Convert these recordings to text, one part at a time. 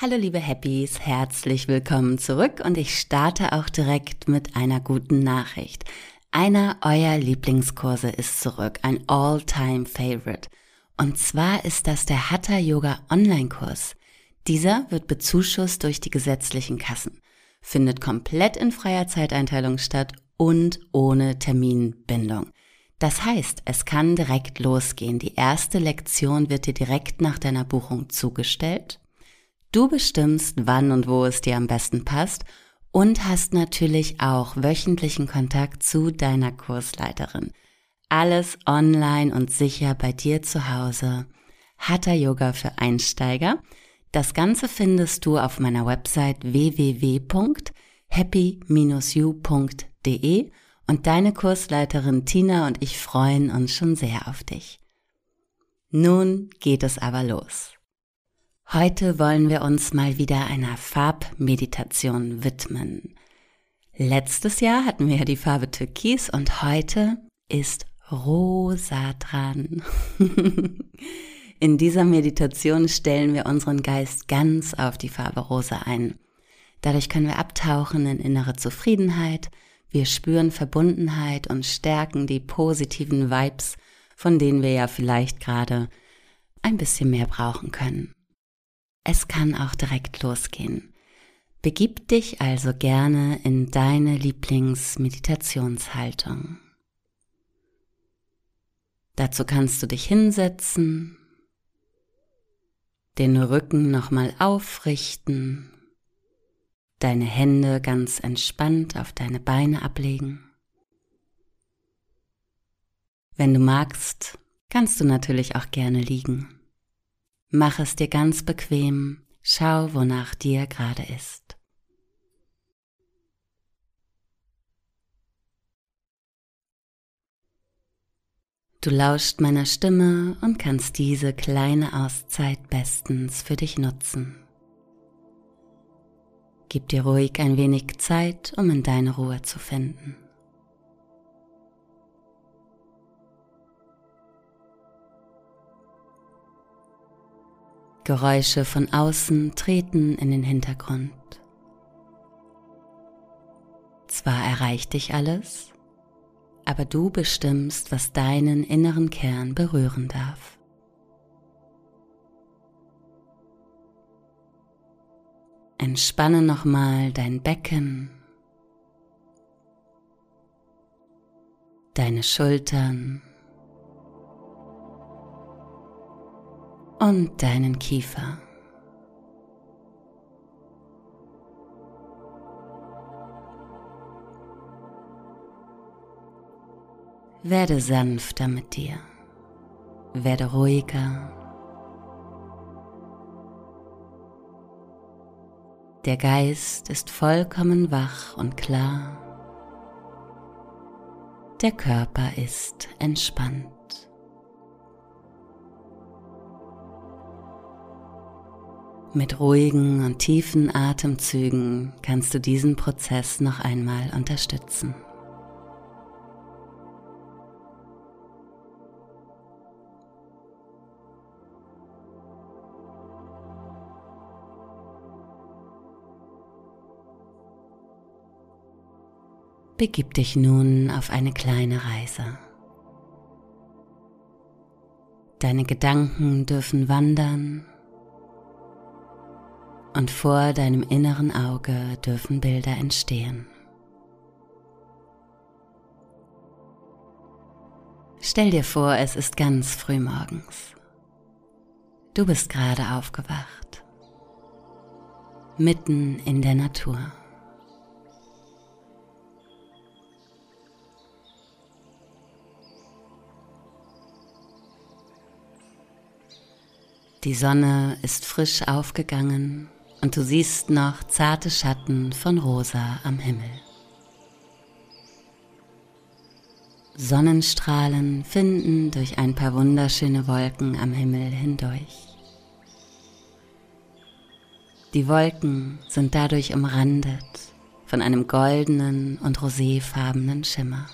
Hallo liebe Happys, herzlich willkommen zurück und ich starte auch direkt mit einer guten Nachricht. Einer eurer Lieblingskurse ist zurück, ein All-Time Favorite. Und zwar ist das der Hatha Yoga Online-Kurs. Dieser wird bezuschusst durch die gesetzlichen Kassen, findet komplett in freier Zeiteinteilung statt und ohne Terminbindung. Das heißt, es kann direkt losgehen. Die erste Lektion wird dir direkt nach deiner Buchung zugestellt Du bestimmst, wann und wo es dir am besten passt und hast natürlich auch wöchentlichen Kontakt zu deiner Kursleiterin. Alles online und sicher bei dir zu Hause. Hatha Yoga für Einsteiger. Das Ganze findest du auf meiner Website www.happy-you.de und deine Kursleiterin Tina und ich freuen uns schon sehr auf dich. Nun geht es aber los. Heute wollen wir uns mal wieder einer Farbmeditation widmen. Letztes Jahr hatten wir ja die Farbe Türkis und heute ist Rosa dran. In dieser Meditation stellen wir unseren Geist ganz auf die Farbe Rosa ein. Dadurch können wir abtauchen in innere Zufriedenheit, wir spüren Verbundenheit und stärken die positiven Vibes, von denen wir ja vielleicht gerade ein bisschen mehr brauchen können. Es kann auch direkt losgehen. Begib dich also gerne in deine Lieblingsmeditationshaltung. Dazu kannst du dich hinsetzen, den Rücken nochmal aufrichten, deine Hände ganz entspannt auf deine Beine ablegen. Wenn du magst, kannst du natürlich auch gerne liegen. Mach es dir ganz bequem, schau, wonach dir gerade ist. Du lauscht meiner Stimme und kannst diese kleine Auszeit bestens für dich nutzen. Gib dir ruhig ein wenig Zeit, um in deine Ruhe zu finden. Geräusche von außen treten in den Hintergrund. Zwar erreicht dich alles, aber du bestimmst, was deinen inneren Kern berühren darf. Entspanne nochmal dein Becken, deine Schultern, und deinen Kiefer. Werde sanfter mit dir, werde ruhiger. Der Geist ist vollkommen wach und klar. Der Körper ist entspannt. Mit ruhigen und tiefen Atemzügen kannst du diesen Prozess noch einmal unterstützen. Begib dich nun auf eine kleine Reise. Deine Gedanken dürfen wandern und vor deinem inneren Auge dürfen Bilder entstehen. Stell dir vor, es ist ganz früh morgens. Du bist gerade aufgewacht, mitten in der Natur. Die Sonne ist frisch aufgegangen und du siehst noch zarte Schatten von Rosa am Himmel. Sonnenstrahlen finden durch ein paar wunderschöne Wolken am Himmel hindurch. Die Wolken sind dadurch umrandet von einem goldenen und roséfarbenen Schimmer.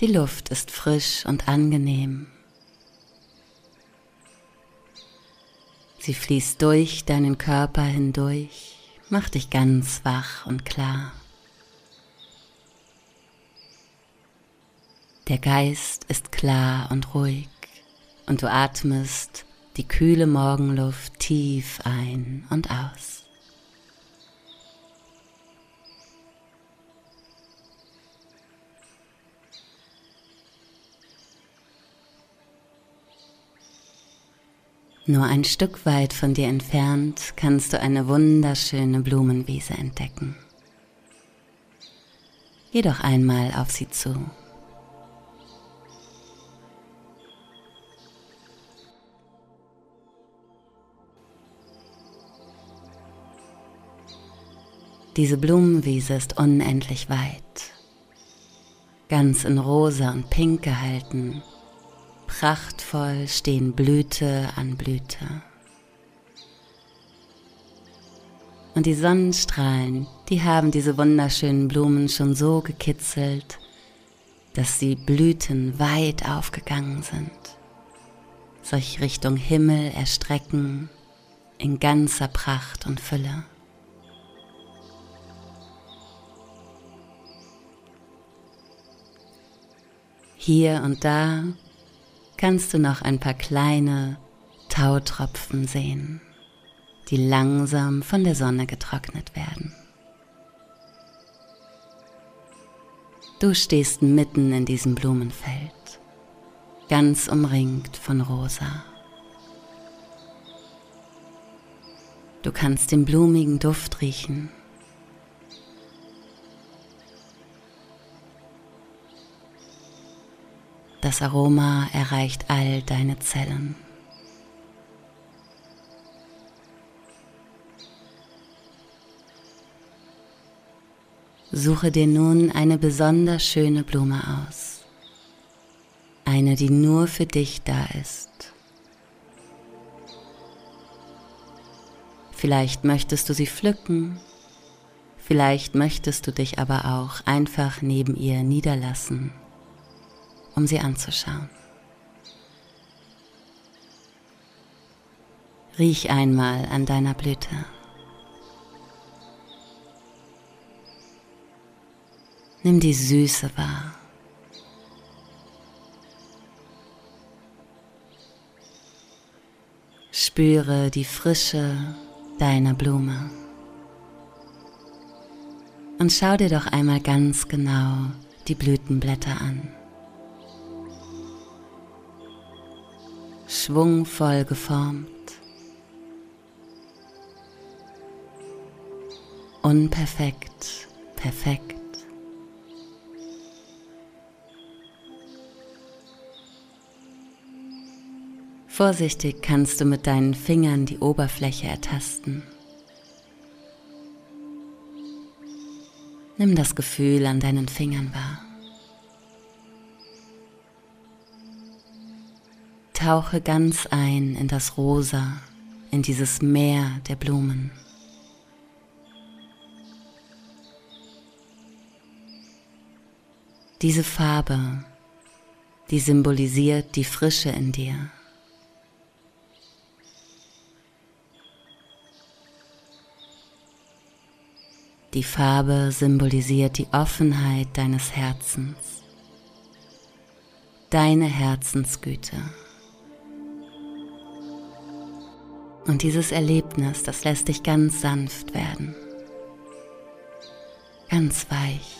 Die Luft ist frisch und angenehm. Sie fließt durch deinen Körper hindurch, macht dich ganz wach und klar. Der Geist ist klar und ruhig und du atmest die kühle Morgenluft tief ein und aus. Nur ein Stück weit von dir entfernt kannst du eine wunderschöne Blumenwiese entdecken. Geh doch einmal auf sie zu. Diese Blumenwiese ist unendlich weit, ganz in rosa und pink gehalten prachtvoll stehen Blüte an Blüte. Und die Sonnenstrahlen, die haben diese wunderschönen Blumen schon so gekitzelt, dass die Blüten weit aufgegangen sind, sich Richtung Himmel erstrecken in ganzer Pracht und Fülle. Hier und da kannst du noch ein paar kleine Tautropfen sehen, die langsam von der Sonne getrocknet werden. Du stehst mitten in diesem Blumenfeld, ganz umringt von Rosa. Du kannst den blumigen Duft riechen Das Aroma erreicht all deine Zellen. Suche dir nun eine besonders schöne Blume aus. Eine, die nur für dich da ist. Vielleicht möchtest du sie pflücken, vielleicht möchtest du dich aber auch einfach neben ihr niederlassen um sie anzuschauen. Riech einmal an deiner Blüte. Nimm die Süße wahr. Spüre die Frische deiner Blume. Und schau dir doch einmal ganz genau die Blütenblätter an. Schwungvoll geformt. Unperfekt, perfekt. Vorsichtig kannst du mit deinen Fingern die Oberfläche ertasten. Nimm das Gefühl an deinen Fingern wahr. Tauche ganz ein in das Rosa, in dieses Meer der Blumen. Diese Farbe, die symbolisiert die Frische in dir. Die Farbe symbolisiert die Offenheit deines Herzens, deine Herzensgüte. Und dieses Erlebnis, das lässt dich ganz sanft werden, ganz weich.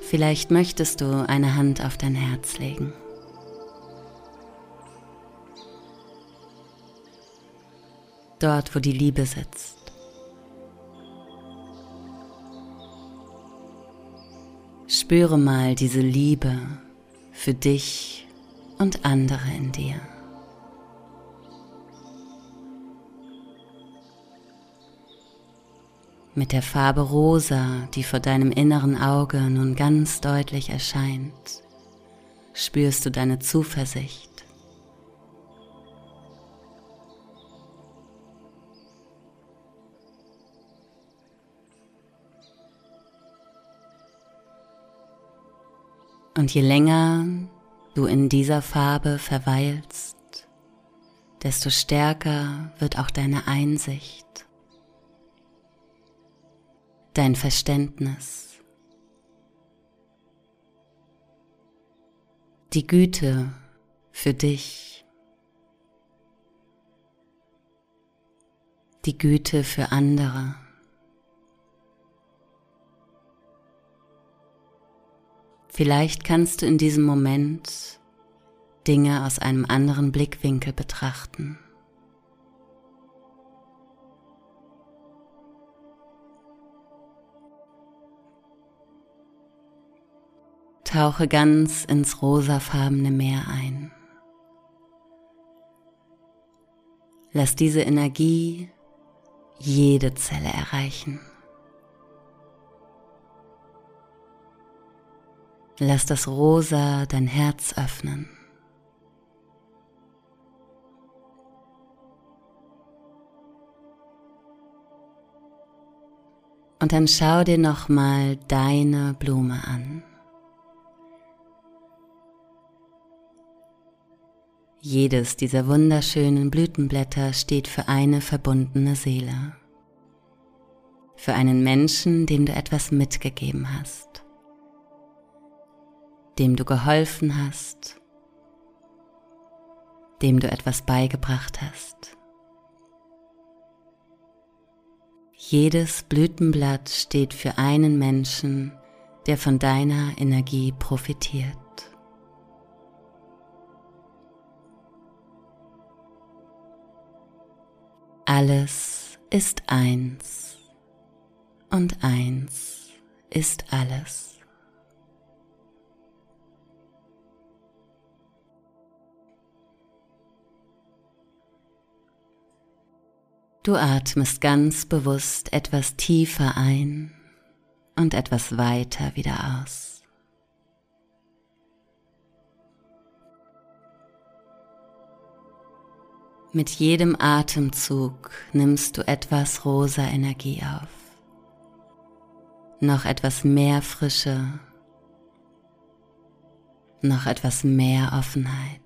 Vielleicht möchtest du eine Hand auf dein Herz legen. Dort, wo die Liebe sitzt. Spüre mal diese Liebe für dich und andere in dir. Mit der Farbe Rosa, die vor deinem inneren Auge nun ganz deutlich erscheint, spürst du deine Zuversicht. Und je länger du in dieser Farbe verweilst, desto stärker wird auch deine Einsicht, dein Verständnis, die Güte für dich, die Güte für andere. Vielleicht kannst du in diesem Moment Dinge aus einem anderen Blickwinkel betrachten. Tauche ganz ins rosafarbene Meer ein. Lass diese Energie jede Zelle erreichen. Lass das Rosa dein Herz öffnen. Und dann schau dir nochmal deine Blume an. Jedes dieser wunderschönen Blütenblätter steht für eine verbundene Seele. Für einen Menschen, dem du etwas mitgegeben hast dem du geholfen hast, dem du etwas beigebracht hast. Jedes Blütenblatt steht für einen Menschen, der von deiner Energie profitiert. Alles ist eins und eins ist alles. Du atmest ganz bewusst etwas tiefer ein und etwas weiter wieder aus. Mit jedem Atemzug nimmst du etwas rosa Energie auf. Noch etwas mehr Frische, noch etwas mehr Offenheit.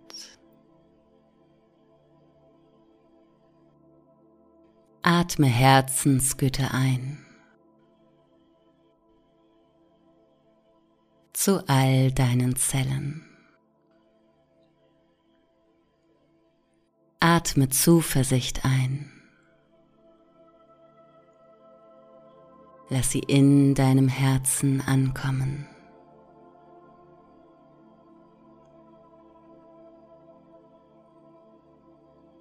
Atme Herzensgüte ein. Zu all deinen Zellen. Atme Zuversicht ein. Lass sie in deinem Herzen ankommen.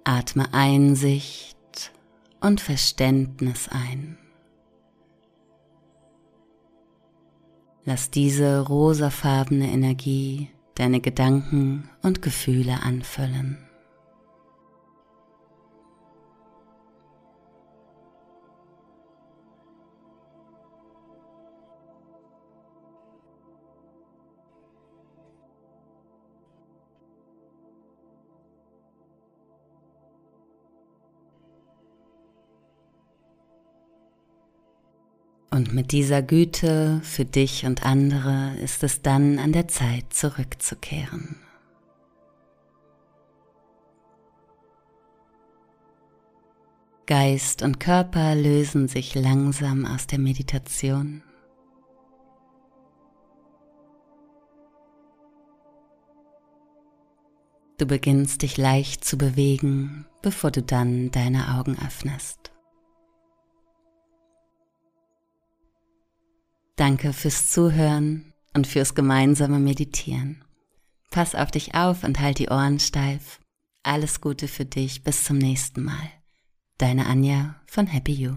Atme Einsicht und Verständnis ein. Lass diese rosafarbene Energie deine Gedanken und Gefühle anfüllen. Und mit dieser Güte für dich und andere ist es dann an der Zeit zurückzukehren. Geist und Körper lösen sich langsam aus der Meditation. Du beginnst dich leicht zu bewegen, bevor du dann deine Augen öffnest. Danke fürs Zuhören und fürs gemeinsame Meditieren. Pass auf dich auf und halt die Ohren steif. Alles Gute für dich. Bis zum nächsten Mal. Deine Anja von Happy You.